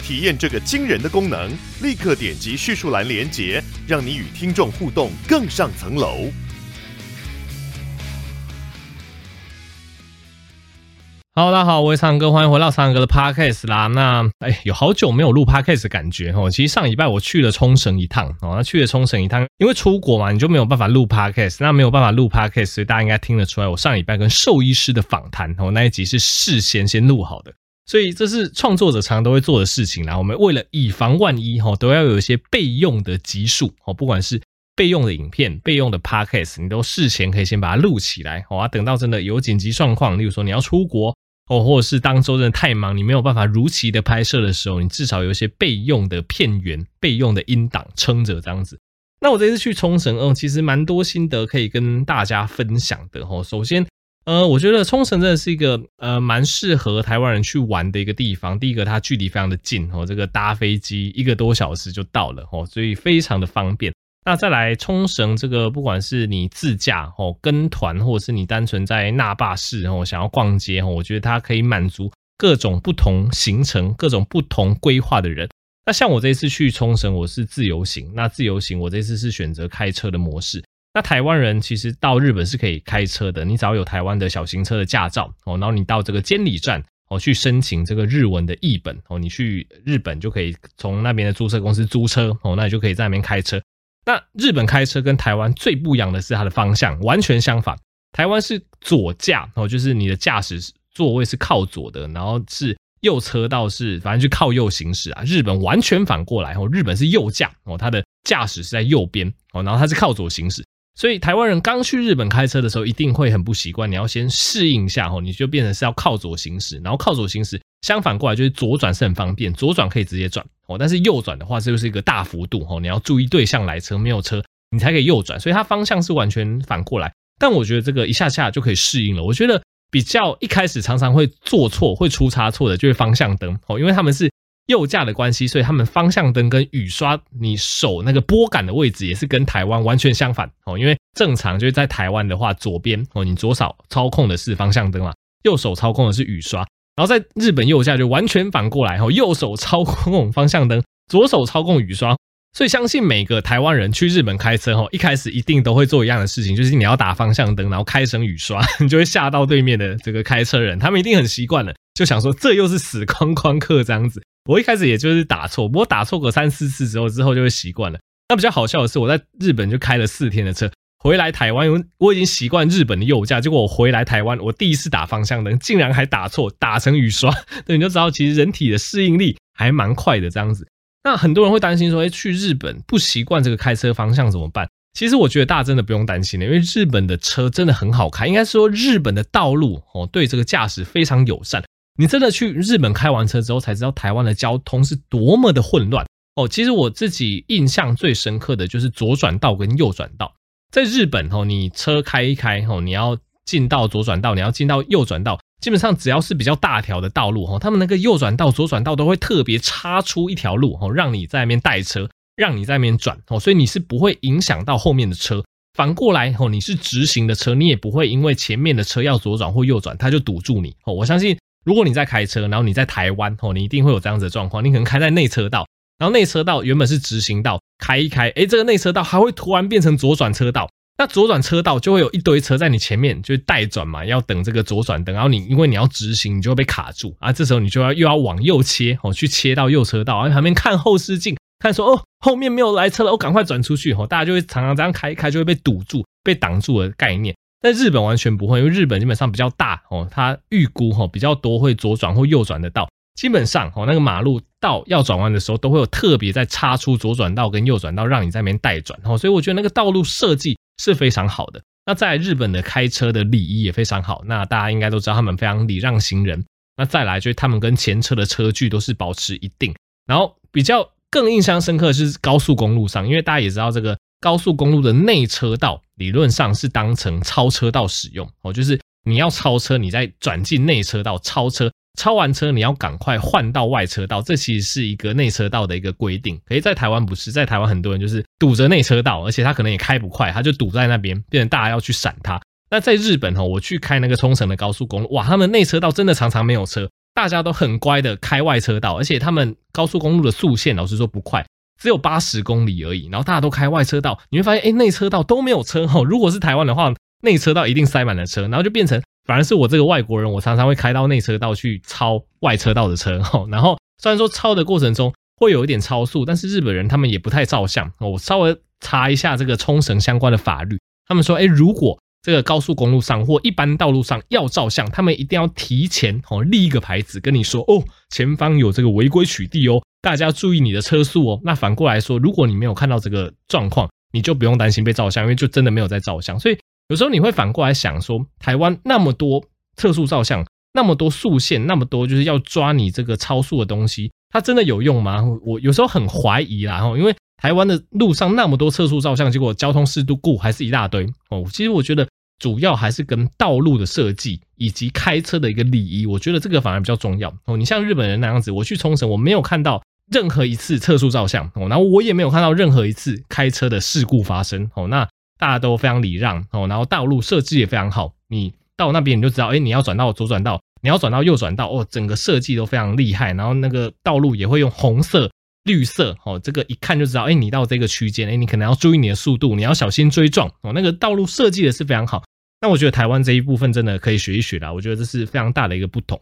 体验这个惊人的功能，立刻点击叙述栏连接，让你与听众互动更上层楼。好大家好，我是苍哥，欢迎回到苍哥的 Podcast 啦。那哎，有好久没有录 Podcast 的感觉哦。其实上礼拜我去了冲绳一趟哦，那去了冲绳一趟，因为出国嘛，你就没有办法录 Podcast，那没有办法录 Podcast，所以大家应该听得出来，我上礼拜跟兽医师的访谈哦，那一集是事先先录好的，所以这是创作者常常都会做的事情啦。我们为了以防万一哈，都要有一些备用的集数哦，不管是备用的影片、备用的 Podcast，你都事前可以先把它录起来哦，等到真的有紧急状况，例如说你要出国。哦，或者是当周真的太忙，你没有办法如期的拍摄的时候，你至少有一些备用的片源、备用的音档撑着这样子。那我这次去冲绳，嗯，其实蛮多心得可以跟大家分享的哦。首先，呃，我觉得冲绳真的是一个呃蛮适合台湾人去玩的一个地方。第一个，它距离非常的近哦，这个搭飞机一个多小时就到了哦，所以非常的方便。那再来冲绳这个，不管是你自驾哦、跟团，或者是你单纯在那霸市哦想要逛街哦，我觉得它可以满足各种不同行程、各种不同规划的人。那像我这次去冲绳，我是自由行。那自由行我这次是选择开车的模式。那台湾人其实到日本是可以开车的，你只要有台湾的小型车的驾照哦，然后你到这个监理站哦去申请这个日文的译本哦，你去日本就可以从那边的租车公司租车哦，那你就可以在那边开车。那日本开车跟台湾最不一样的是它的方向完全相反。台湾是左驾哦，就是你的驾驶座位是靠左的，然后是右车道是反正就靠右行驶啊。日本完全反过来哦，日本是右驾哦，它的驾驶是在右边哦，然后它是靠左行驶。所以台湾人刚去日本开车的时候一定会很不习惯，你要先适应一下哦，你就变成是要靠左行驶，然后靠左行驶。相反过来就是左转是很方便，左转可以直接转哦，但是右转的话这就是一个大幅度哦，你要注意对向来车，没有车你才可以右转，所以它方向是完全反过来。但我觉得这个一下下就可以适应了。我觉得比较一开始常常会做错、会出差错的就是方向灯哦，因为他们是右驾的关系，所以他们方向灯跟雨刷你手那个拨杆的位置也是跟台湾完全相反哦。因为正常就是在台湾的话，左边哦，你左手操控的是方向灯嘛，右手操控的是雨刷。然后在日本右驾就完全反过来哦，右手操控方向灯，左手操控雨刷。所以相信每个台湾人去日本开车哦，一开始一定都会做一样的事情，就是你要打方向灯，然后开成雨刷，你就会吓到对面的这个开车人，他们一定很习惯了，就想说这又是死框框客这样子。我一开始也就是打错，不过打错个三四次之后，之后就会习惯了。那比较好笑的是，我在日本就开了四天的车。回来台湾，因为我已经习惯日本的右驾，结果我回来台湾，我第一次打方向灯，竟然还打错，打成雨刷。对，你就知道其实人体的适应力还蛮快的这样子。那很多人会担心说，哎，去日本不习惯这个开车方向怎么办？其实我觉得大家真的不用担心的，因为日本的车真的很好开，应该说日本的道路哦，对这个驾驶非常友善。你真的去日本开完车之后，才知道台湾的交通是多么的混乱哦。其实我自己印象最深刻的就是左转道跟右转道。在日本吼，你车开一开吼，你要进到左转道，你要进到右转道，基本上只要是比较大条的道路吼，他们那个右转道、左转道都会特别插出一条路吼，让你在那边带车，让你在那边转哦，所以你是不会影响到后面的车。反过来吼，你是直行的车，你也不会因为前面的车要左转或右转，它就堵住你吼。我相信，如果你在开车，然后你在台湾吼，你一定会有这样子的状况，你可能开在内车道。然后内车道原本是直行道，开一开，诶，这个内车道还会突然变成左转车道。那左转车道就会有一堆车在你前面，就待转嘛，要等这个左转灯。然后你因为你要直行，你就会被卡住啊。这时候你就要又要往右切哦，去切到右车道，然后旁边看后视镜，看说哦，后面没有来车了，我赶快转出去哦。大家就会常常这样开一开，就会被堵住、被挡住的概念。但日本完全不会，因为日本基本上比较大哦，它预估哈比较多会左转或右转的道。基本上哦，那个马路道要转弯的时候，都会有特别在插出左转道跟右转道，让你在那边待转哦。所以我觉得那个道路设计是非常好的。那在日本的开车的礼仪也非常好。那大家应该都知道，他们非常礼让行人。那再来就是他们跟前车的车距都是保持一定。然后比较更印象深刻的是高速公路上，因为大家也知道这个高速公路的内车道理论上是当成超车道使用哦，就是你要超车，你再转进内车道超车，超完车你要赶快换到外车道，这其实是一个内车道的一个规定。可是在台湾不是，在台湾很多人就是堵着内车道，而且他可能也开不快，他就堵在那边，变成大家要去闪他。那在日本哦，我去开那个冲绳的高速公路，哇，他们内车道真的常常没有车。大家都很乖的开外车道，而且他们高速公路的速限老实说不快，只有八十公里而已。然后大家都开外车道，你会发现，哎，内车道都没有车哈。如果是台湾的话，内车道一定塞满了车，然后就变成反而是我这个外国人，我常常会开到内车道去超外车道的车哈。然后虽然说超的过程中会有一点超速，但是日本人他们也不太照相。我稍微查一下这个冲绳相关的法律，他们说，哎，如果这个高速公路上或一般道路上要照相，他们一定要提前哦立一个牌子跟你说哦，前方有这个违规取缔哦，大家注意你的车速哦。那反过来说，如果你没有看到这个状况，你就不用担心被照相，因为就真的没有在照相。所以有时候你会反过来想说，台湾那么多测速照相，那么多速限，那么多就是要抓你这个超速的东西，它真的有用吗？我有时候很怀疑啦，因为。台湾的路上那么多测速照相，结果交通事故还是一大堆哦。其实我觉得主要还是跟道路的设计以及开车的一个礼仪，我觉得这个反而比较重要哦。你像日本人那样子，我去冲绳，我没有看到任何一次测速照相哦，然后我也没有看到任何一次开车的事故发生哦。那大家都非常礼让哦，然后道路设计也非常好，你到那边你就知道，哎，你要转到左转道，你要转到右转道哦，整个设计都非常厉害，然后那个道路也会用红色。绿色哦，这个一看就知道，哎，你到这个区间，哎，你可能要注意你的速度，你要小心追撞哦。那个道路设计的是非常好，那我觉得台湾这一部分真的可以学一学啦。我觉得这是非常大的一个不同。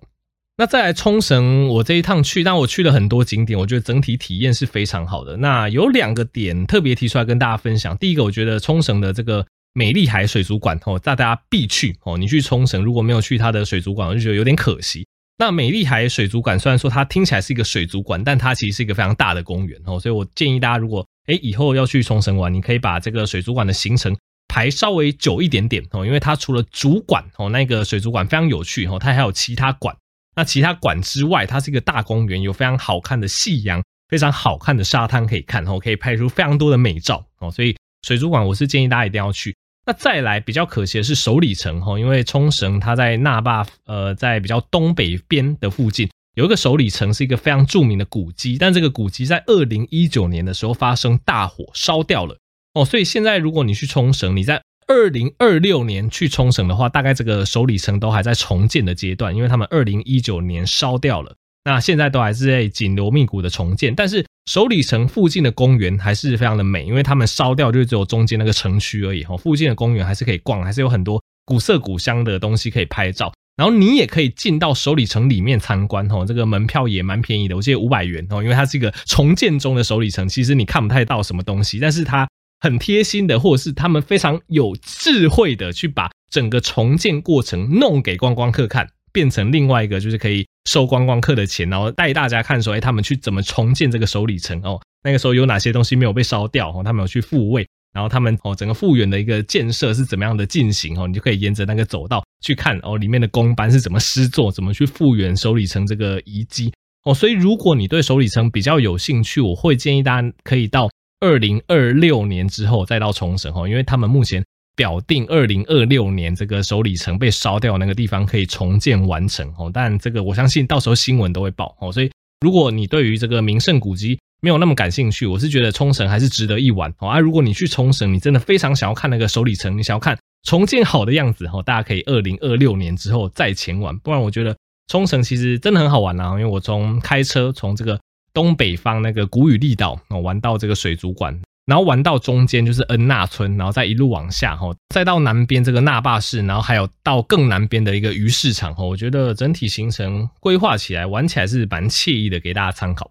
那再来冲绳，我这一趟去，但我去了很多景点，我觉得整体体验是非常好的。那有两个点特别提出来跟大家分享。第一个，我觉得冲绳的这个美丽海水族馆哦，大家必去哦。你去冲绳如果没有去它的水族馆，我就觉得有点可惜。那美丽海水族馆虽然说它听起来是一个水族馆，但它其实是一个非常大的公园哦，所以我建议大家如果诶以后要去冲绳玩，你可以把这个水族馆的行程排稍微久一点点哦，因为它除了主馆哦，那个水族馆非常有趣哦，它还有其他馆。那其他馆之外，它是一个大公园，有非常好看的夕阳，非常好看的沙滩可以看哦，可以拍出非常多的美照哦，所以水族馆我是建议大家一定要去。那再来比较可惜的是首里城哈，因为冲绳它在那霸呃在比较东北边的附近有一个首里城，是一个非常著名的古迹，但这个古迹在二零一九年的时候发生大火烧掉了哦，所以现在如果你去冲绳，你在二零二六年去冲绳的话，大概这个首里城都还在重建的阶段，因为他们二零一九年烧掉了。那现在都还是在紧锣密鼓的重建，但是首里城附近的公园还是非常的美，因为他们烧掉就只有中间那个城区而已哈，附近的公园还是可以逛，还是有很多古色古香的东西可以拍照，然后你也可以进到首里城里面参观哈，这个门票也蛮便宜的，我记得五百元哦，因为它是一个重建中的首里城，其实你看不太到什么东西，但是它很贴心的，或者是他们非常有智慧的去把整个重建过程弄给观光客看。变成另外一个，就是可以收观光客的钱，然后带大家看说，哎，他们去怎么重建这个首里城哦？那个时候有哪些东西没有被烧掉哦？他们有去复位，然后他们哦，整个复原的一个建设是怎么样的进行哦？你就可以沿着那个走道去看哦，里面的工班是怎么施作，怎么去复原首里城这个遗迹哦。所以如果你对首里城比较有兴趣，我会建议大家可以到二零二六年之后再到冲绳哦，因为他们目前。表定二零二六年这个首里城被烧掉那个地方可以重建完成哦，但这个我相信到时候新闻都会报哦，所以如果你对于这个名胜古迹没有那么感兴趣，我是觉得冲绳还是值得一玩哦。啊，如果你去冲绳，你真的非常想要看那个首里城，你想要看重建好的样子哦，大家可以二零二六年之后再前往，不然我觉得冲绳其实真的很好玩啊，因为我从开车从这个东北方那个古宇利岛哦玩到这个水族馆。然后玩到中间就是恩纳村，然后再一路往下哈，再到南边这个纳霸市，然后还有到更南边的一个鱼市场哈。我觉得整体行程规划起来玩起来是蛮惬意的，给大家参考。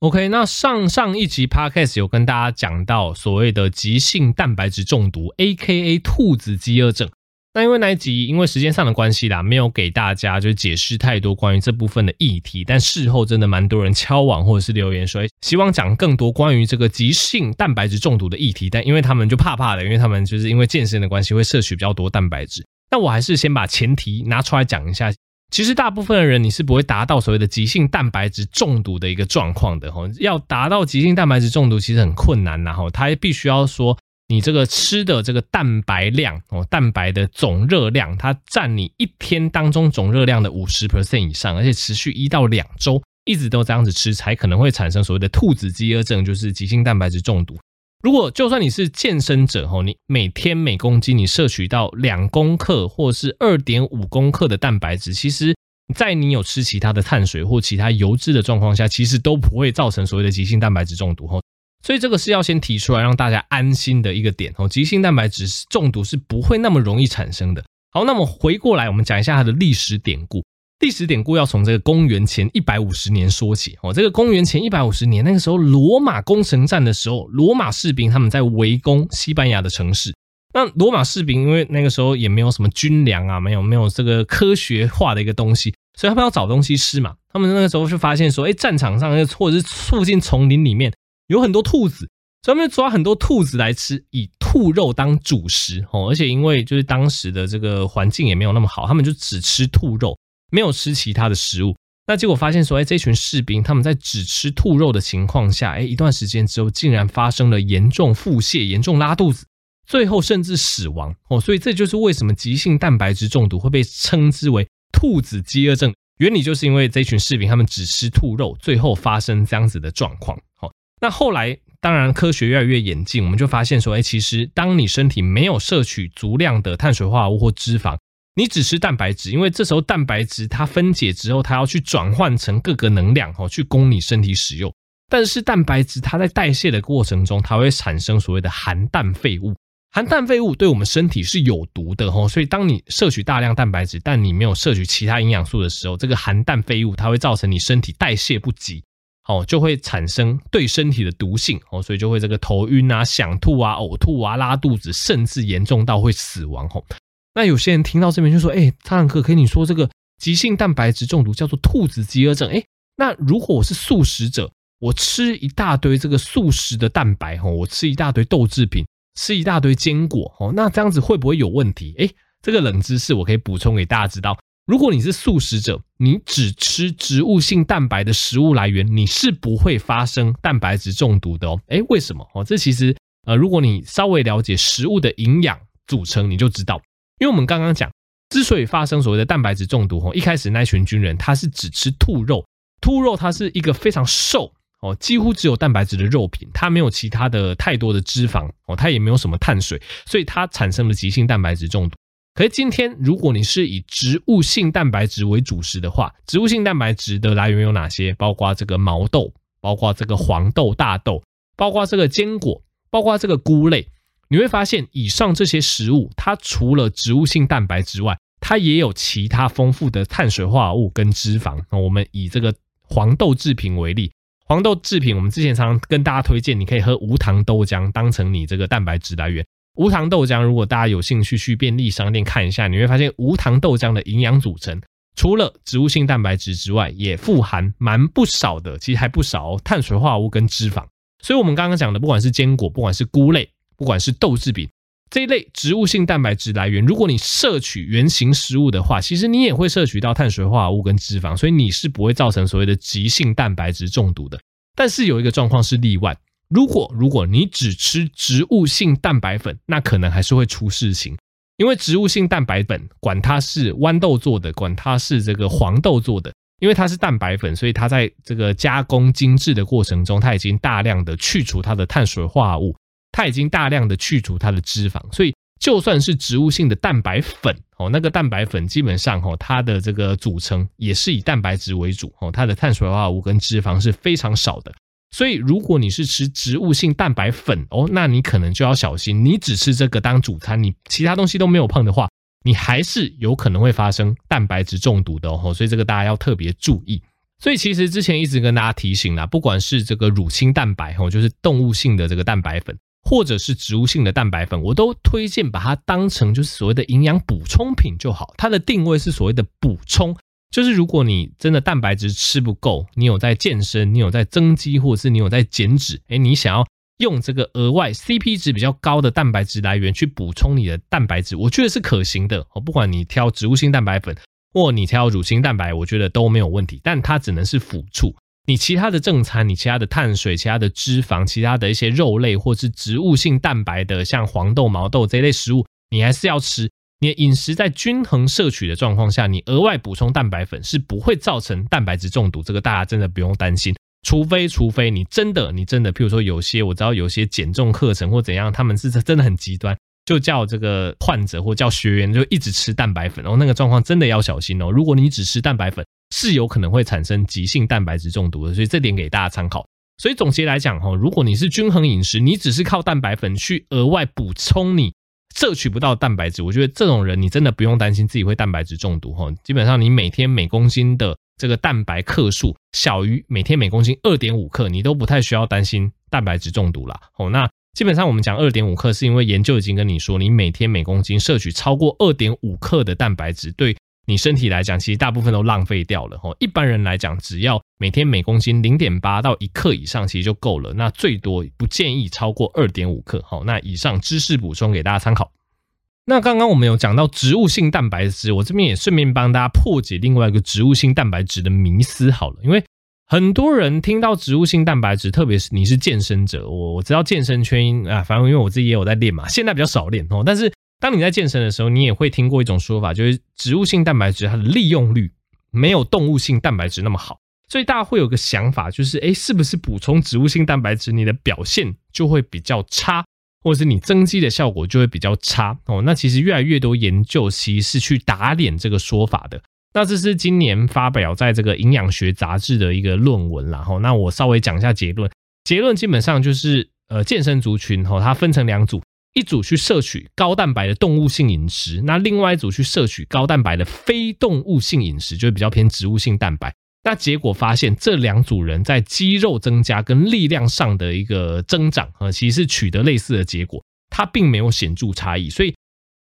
OK，那上上一集 Podcast 有跟大家讲到所谓的急性蛋白质中毒，AKA 兔子饥饿症。那因为那一集因为时间上的关系啦，没有给大家就解释太多关于这部分的议题。但事后真的蛮多人敲网或者是留言说，希望讲更多关于这个急性蛋白质中毒的议题。但因为他们就怕怕的，因为他们就是因为健身的关系会摄取比较多蛋白质。但我还是先把前提拿出来讲一下。其实大部分的人你是不会达到所谓的急性蛋白质中毒的一个状况的哈。要达到急性蛋白质中毒其实很困难，然后它必须要说你这个吃的这个蛋白量哦，蛋白的总热量，它占你一天当中总热量的五十 percent 以上，而且持续一到两周，一直都这样子吃，才可能会产生所谓的兔子饥饿症，就是急性蛋白质中毒。如果就算你是健身者吼，你每天每公斤你摄取到两公克或是二点五公克的蛋白质，其实，在你有吃其他的碳水或其他油脂的状况下，其实都不会造成所谓的急性蛋白质中毒吼。所以这个是要先提出来让大家安心的一个点哦，急性蛋白质中毒是不会那么容易产生的。好，那么回过来我们讲一下它的历史典故。历史典故要从这个公元前一百五十年说起哦。这个公元前一百五十年，那个时候罗马攻城战的时候，罗马士兵他们在围攻西班牙的城市。那罗马士兵因为那个时候也没有什么军粮啊，没有没有这个科学化的一个东西，所以他们要找东西吃嘛。他们那个时候就发现说，哎，战场上或者是附近丛林里面有很多兔子，所以他们抓很多兔子来吃，以兔肉当主食哦。而且因为就是当时的这个环境也没有那么好，他们就只吃兔肉。没有吃其他的食物，那结果发现说，哎，这群士兵他们在只吃兔肉的情况下，哎，一段时间之后，竟然发生了严重腹泻、严重拉肚子，最后甚至死亡哦。所以这就是为什么急性蛋白质中毒会被称之为兔子饥饿症，原理就是因为这群士兵他们只吃兔肉，最后发生这样子的状况。好，那后来当然科学越来越演进，我们就发现说，哎，其实当你身体没有摄取足量的碳水化合物或脂肪，你只吃蛋白质，因为这时候蛋白质它分解之后，它要去转换成各个能量哦，去供你身体使用。但是蛋白质它在代谢的过程中，它会产生所谓的含氮废物。含氮废物对我们身体是有毒的哦，所以当你摄取大量蛋白质，但你没有摄取其他营养素的时候，这个含氮废物它会造成你身体代谢不及，哦，就会产生对身体的毒性哦，所以就会这个头晕啊、想吐啊、呕吐啊、拉肚子，甚至严重到会死亡哦。那有些人听到这边就说：“哎、欸，苍蓝鸽，可以你说这个急性蛋白质中毒叫做兔子饥饿症？哎、那如果我是素食者，我吃一大堆这个素食的蛋白，吼，我吃一大堆豆制品，吃一大堆坚果，吼，那这样子会不会有问题？哎、欸，这个冷知识我可以补充给大家知道：如果你是素食者，你只吃植物性蛋白的食物来源，你是不会发生蛋白质中毒的哦。哎、为什么？哦，这其实呃，如果你稍微了解食物的营养组成，你就知道。因为我们刚刚讲，之所以发生所谓的蛋白质中毒，哦，一开始那群军人他是只吃兔肉，兔肉它是一个非常瘦哦，几乎只有蛋白质的肉品，它没有其他的太多的脂肪哦，它也没有什么碳水，所以它产生了急性蛋白质中毒。可是今天如果你是以植物性蛋白质为主食的话，植物性蛋白质的来源有哪些？包括这个毛豆，包括这个黄豆、大豆，包括这个坚果，包括这个菇类。你会发现，以上这些食物，它除了植物性蛋白之外，它也有其他丰富的碳水化合物跟脂肪。那我们以这个黄豆制品为例，黄豆制品，我们之前常常跟大家推荐，你可以喝无糖豆浆当成你这个蛋白质来源。无糖豆浆，如果大家有兴趣去便利商店看一下，你会发现无糖豆浆的营养组成，除了植物性蛋白质之外，也富含蛮不少的，其实还不少哦，碳水化合物跟脂肪。所以，我们刚刚讲的，不管是坚果，不管是菇类。不管是豆制品这一类植物性蛋白质来源，如果你摄取原型食物的话，其实你也会摄取到碳水化合物跟脂肪，所以你是不会造成所谓的急性蛋白质中毒的。但是有一个状况是例外，如果如果你只吃植物性蛋白粉，那可能还是会出事情，因为植物性蛋白粉，管它是豌豆做的，管它是这个黄豆做的，因为它是蛋白粉，所以它在这个加工精制的过程中，它已经大量的去除它的碳水化合物。它已经大量的去除它的脂肪，所以就算是植物性的蛋白粉哦，那个蛋白粉基本上哦，它的这个组成也是以蛋白质为主哦，它的碳水化合物跟脂肪是非常少的。所以如果你是吃植物性蛋白粉哦，那你可能就要小心，你只吃这个当主餐，你其他东西都没有碰的话，你还是有可能会发生蛋白质中毒的哦。所以这个大家要特别注意。所以其实之前一直跟大家提醒啦，不管是这个乳清蛋白哦，就是动物性的这个蛋白粉。或者是植物性的蛋白粉，我都推荐把它当成就是所谓的营养补充品就好。它的定位是所谓的补充，就是如果你真的蛋白质吃不够，你有在健身，你有在增肌，或者是你有在减脂，诶，你想要用这个额外 CP 值比较高的蛋白质来源去补充你的蛋白质，我觉得是可行的哦。不管你挑植物性蛋白粉，或你挑乳清蛋白，我觉得都没有问题，但它只能是辅助。你其他的正餐，你其他的碳水、其他的脂肪、其他的一些肉类或是植物性蛋白的，像黄豆、毛豆这一类食物，你还是要吃。你的饮食在均衡摄取的状况下，你额外补充蛋白粉是不会造成蛋白质中毒，这个大家真的不用担心。除非，除非你真的，你真的，譬如说有些我知道有些减重课程或怎样，他们是真的很极端，就叫这个患者或叫学员就一直吃蛋白粉，然后那个状况真的要小心哦。如果你只吃蛋白粉，是有可能会产生急性蛋白质中毒的，所以这点给大家参考。所以总结来讲哈，如果你是均衡饮食，你只是靠蛋白粉去额外补充你摄取不到蛋白质，我觉得这种人你真的不用担心自己会蛋白质中毒哈。基本上你每天每公斤的这个蛋白克数小于每天每公斤二点五克，你都不太需要担心蛋白质中毒了。哦，那基本上我们讲二点五克，是因为研究已经跟你说，你每天每公斤摄取超过二点五克的蛋白质，对你身体来讲，其实大部分都浪费掉了。哦，一般人来讲，只要每天每公斤零点八到一克以上，其实就够了。那最多不建议超过二点五克。好，那以上知识补充给大家参考。那刚刚我们有讲到植物性蛋白质，我这边也顺便帮大家破解另外一个植物性蛋白质的迷思好了，因为很多人听到植物性蛋白质，特别是你是健身者，我我知道健身圈啊，反正因为我自己也有在练嘛，现在比较少练哦。但是当你在健身的时候，你也会听过一种说法，就是植物性蛋白质它的利用率没有动物性蛋白质那么好，所以大家会有个想法，就是诶，是不是补充植物性蛋白质，你的表现就会比较差？或者是你增肌的效果就会比较差哦。那其实越来越多研究其实是去打脸这个说法的。那这是今年发表在这个营养学杂志的一个论文啦。哈，那我稍微讲一下结论。结论基本上就是，呃，健身族群哈，它分成两组，一组去摄取高蛋白的动物性饮食，那另外一组去摄取高蛋白的非动物性饮食，就是比较偏植物性蛋白。那结果发现，这两组人在肌肉增加跟力量上的一个增长啊，其实是取得类似的结果，它并没有显著差异。所以，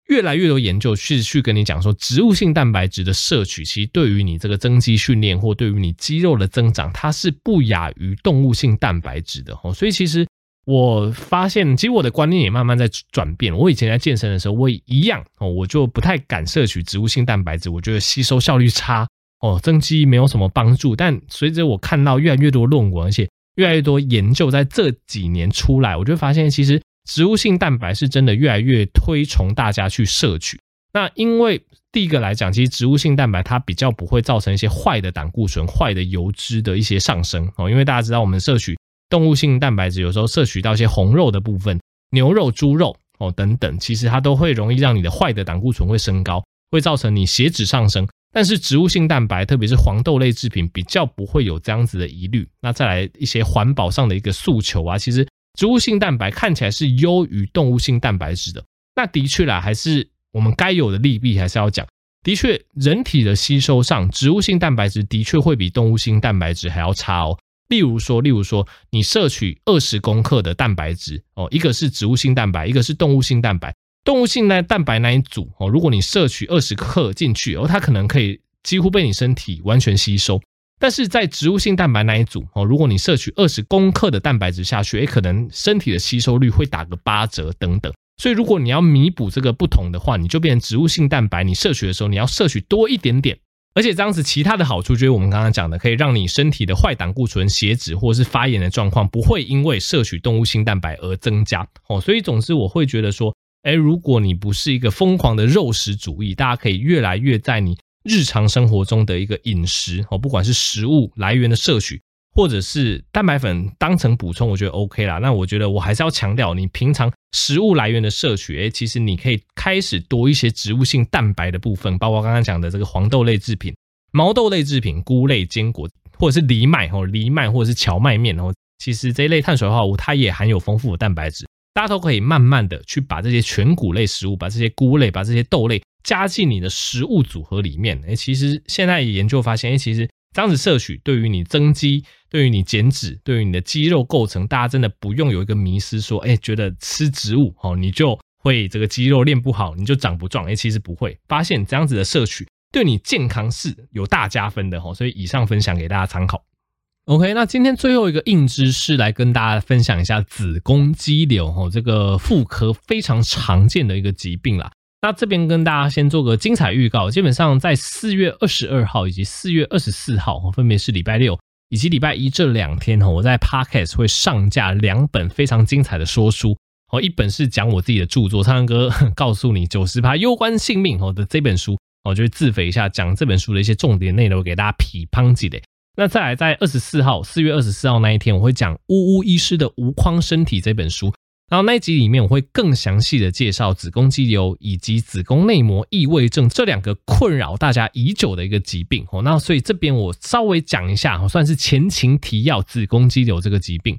越来越多研究是去跟你讲说，植物性蛋白质的摄取，其实对于你这个增肌训练或对于你肌肉的增长，它是不亚于动物性蛋白质的哦。所以，其实我发现，其实我的观念也慢慢在转变。我以前在健身的时候，我也一样哦，我就不太敢摄取植物性蛋白质，我觉得吸收效率差。哦，增肌没有什么帮助，但随着我看到越来越多论文，而且越来越多研究在这几年出来，我就发现其实植物性蛋白是真的越来越推崇大家去摄取。那因为第一个来讲，其实植物性蛋白它比较不会造成一些坏的胆固醇、坏的油脂的一些上升哦。因为大家知道，我们摄取动物性蛋白质，有时候摄取到一些红肉的部分，牛肉、猪肉哦等等，其实它都会容易让你的坏的胆固醇会升高，会造成你血脂上升。但是植物性蛋白，特别是黄豆类制品，比较不会有这样子的疑虑。那再来一些环保上的一个诉求啊，其实植物性蛋白看起来是优于动物性蛋白质的。那的确啦，还是我们该有的利弊还是要讲。的确，人体的吸收上，植物性蛋白质的确会比动物性蛋白质还要差哦。例如说，例如说，你摄取二十公克的蛋白质哦，一个是植物性蛋白，一个是动物性蛋白。动物性呢蛋白那一组哦，如果你摄取二十克进去哦，它可能可以几乎被你身体完全吸收。但是在植物性蛋白那一组哦，如果你摄取二十公克的蛋白质下去，也，可能身体的吸收率会打个八折等等。所以如果你要弥补这个不同的话，你就变成植物性蛋白，你摄取的时候你要摄取多一点点。而且这样子其他的好处就是我们刚刚讲的，可以让你身体的坏胆固醇、血脂或者是发炎的状况不会因为摄取动物性蛋白而增加哦。所以总之我会觉得说。诶，如果你不是一个疯狂的肉食主义，大家可以越来越在你日常生活中的一个饮食哦，不管是食物来源的摄取，或者是蛋白粉当成补充，我觉得 OK 啦。那我觉得我还是要强调，你平常食物来源的摄取，诶，其实你可以开始多一些植物性蛋白的部分，包括刚刚讲的这个黄豆类制品、毛豆类制品、菇类坚果，或者是藜麦哦，藜麦或者是蕎麦面哦，其实这一类碳水化合物它也含有丰富的蛋白质。大家都可以慢慢的去把这些全谷类食物，把这些菇类，把这些豆类加进你的食物组合里面。诶，其实现在研究发现，诶，其实这样子摄取对于你增肌，对于你减脂，对于你的肌肉构成，大家真的不用有一个迷思说，诶，觉得吃植物哦，你就会这个肌肉练不好，你就长不壮。诶，其实不会，发现这样子的摄取对你健康是有大加分的哦。所以以上分享给大家参考。OK，那今天最后一个硬知识来跟大家分享一下子宫肌瘤哦，这个妇科非常常见的一个疾病啦。那这边跟大家先做个精彩预告，基本上在四月二十二号以及四月二十四号，分别是礼拜六以及礼拜一这两天，我在 Podcast 会上架两本非常精彩的说书。哦，一本是讲我自己的著作，苍蓝鸽 告诉你九十趴攸关性命哦的这本书，我就会自肥一下，讲这本书的一些重点内容给大家批判几的。那再来，在二十四号，四月二十四号那一天，我会讲呜呜医师的无框身体这本书。然后那一集里面，我会更详细的介绍子宫肌瘤以及子宫内膜异位症这两个困扰大家已久的一个疾病哦。那所以这边我稍微讲一下，算是前情提要，子宫肌瘤这个疾病。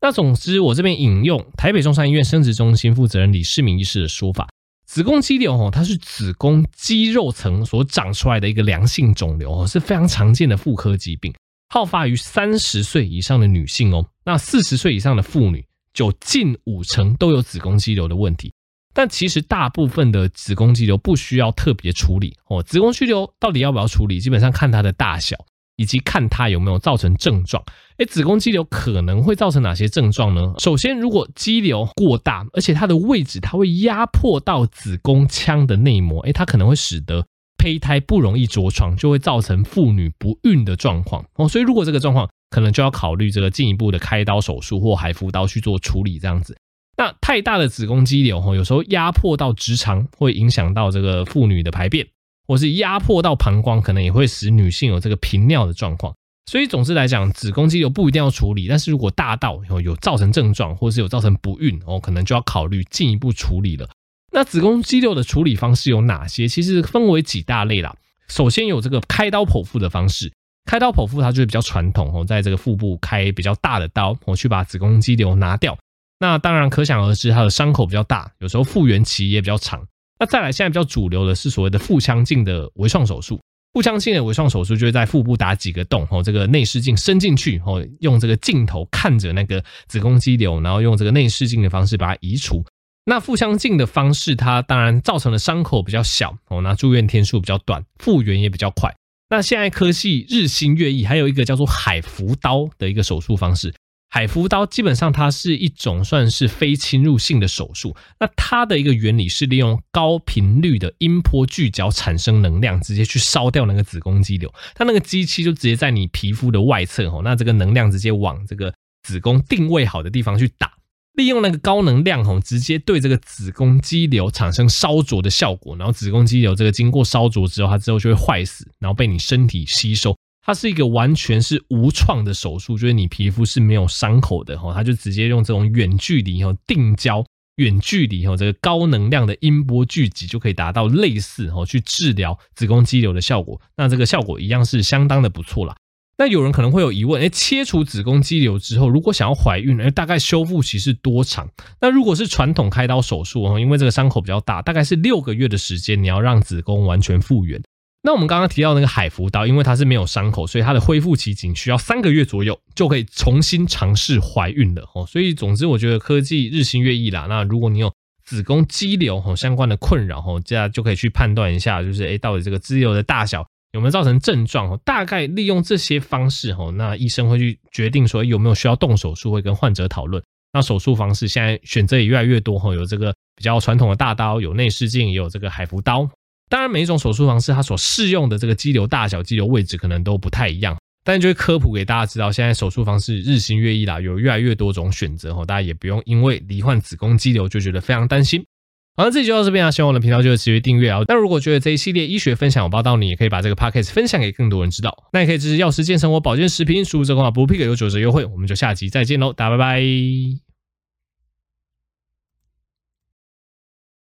那总之，我这边引用台北中山医院生殖中心负责人李世民医师的说法，子宫肌瘤哦，它是子宫肌肉层所长出来的一个良性肿瘤哦，是非常常见的妇科疾病，好发于三十岁以上的女性哦。那四十岁以上的妇女。就近五成都有子宫肌瘤的问题，但其实大部分的子宫肌瘤不需要特别处理哦。子宫肌瘤到底要不要处理？基本上看它的大小，以及看它有没有造成症状。诶，子宫肌瘤可能会造成哪些症状呢？首先，如果肌瘤过大，而且它的位置它会压迫到子宫腔的内膜，诶，它可能会使得胚胎不容易着床，就会造成妇女不孕的状况哦。所以，如果这个状况，可能就要考虑这个进一步的开刀手术或海扶刀去做处理，这样子。那太大的子宫肌瘤哈，有时候压迫到直肠，会影响到这个妇女的排便，或是压迫到膀胱，可能也会使女性有这个频尿的状况。所以总之来讲，子宫肌瘤不一定要处理，但是如果大到有有造成症状，或是有造成不孕哦，可能就要考虑进一步处理了。那子宫肌瘤的处理方式有哪些？其实分为几大类啦。首先有这个开刀剖腹的方式。开刀剖腹，它就是比较传统哦，在这个腹部开比较大的刀，我去把子宫肌瘤拿掉。那当然可想而知，它的伤口比较大，有时候复原期也比较长。那再来，现在比较主流的是所谓的腹腔镜的微创手术。腹腔镜的微创手术就是在腹部打几个洞，哦，这个内视镜伸进去，哦，用这个镜头看着那个子宫肌瘤，然后用这个内视镜的方式把它移除。那腹腔镜的方式，它当然造成的伤口比较小，哦，那住院天数比较短，复原也比较快。那现在科技日新月异，还有一个叫做海扶刀的一个手术方式。海扶刀基本上它是一种算是非侵入性的手术。那它的一个原理是利用高频率的音波聚焦产生能量，直接去烧掉那个子宫肌瘤。它那个机器就直接在你皮肤的外侧哦，那这个能量直接往这个子宫定位好的地方去打。利用那个高能量吼，直接对这个子宫肌瘤产生烧灼的效果，然后子宫肌瘤这个经过烧灼之后，它之后就会坏死，然后被你身体吸收。它是一个完全是无创的手术，就是你皮肤是没有伤口的吼，它就直接用这种远距离吼定焦、远距离吼这个高能量的音波聚集，就可以达到类似吼去治疗子宫肌瘤的效果。那这个效果一样是相当的不错啦。那有人可能会有疑问，诶，切除子宫肌瘤之后，如果想要怀孕，诶，大概修复期是多长？那如果是传统开刀手术哦，因为这个伤口比较大，大概是六个月的时间，你要让子宫完全复原。那我们刚刚提到那个海扶刀，因为它是没有伤口，所以它的恢复期仅需要三个月左右，就可以重新尝试怀孕了哦。所以总之，我觉得科技日新月异啦。那如果你有子宫肌瘤哦相关的困扰哦，这样就可以去判断一下，就是诶，到底这个肌瘤的大小。有没有造成症状？大概利用这些方式，那医生会去决定说有没有需要动手术，会跟患者讨论。那手术方式现在选择也越来越多，有这个比较传统的大刀，有内视镜，也有这个海扶刀。当然，每一种手术方式它所适用的这个肌瘤大小、肌瘤位置可能都不太一样。但就会科普给大家知道，现在手术方式日新月异啦，有越来越多种选择，大家也不用因为罹患子宫肌瘤就觉得非常担心。好，了这集就到这边啊！希望我的频道就持续订阅啊！那如果觉得这一系列医学分享有帮到你，也可以把这个 podcast 分享给更多人知道。那也可以支持药师健生活保健食品，输入这款码不 pick 有九折优惠。我们就下集再见喽，大家拜拜！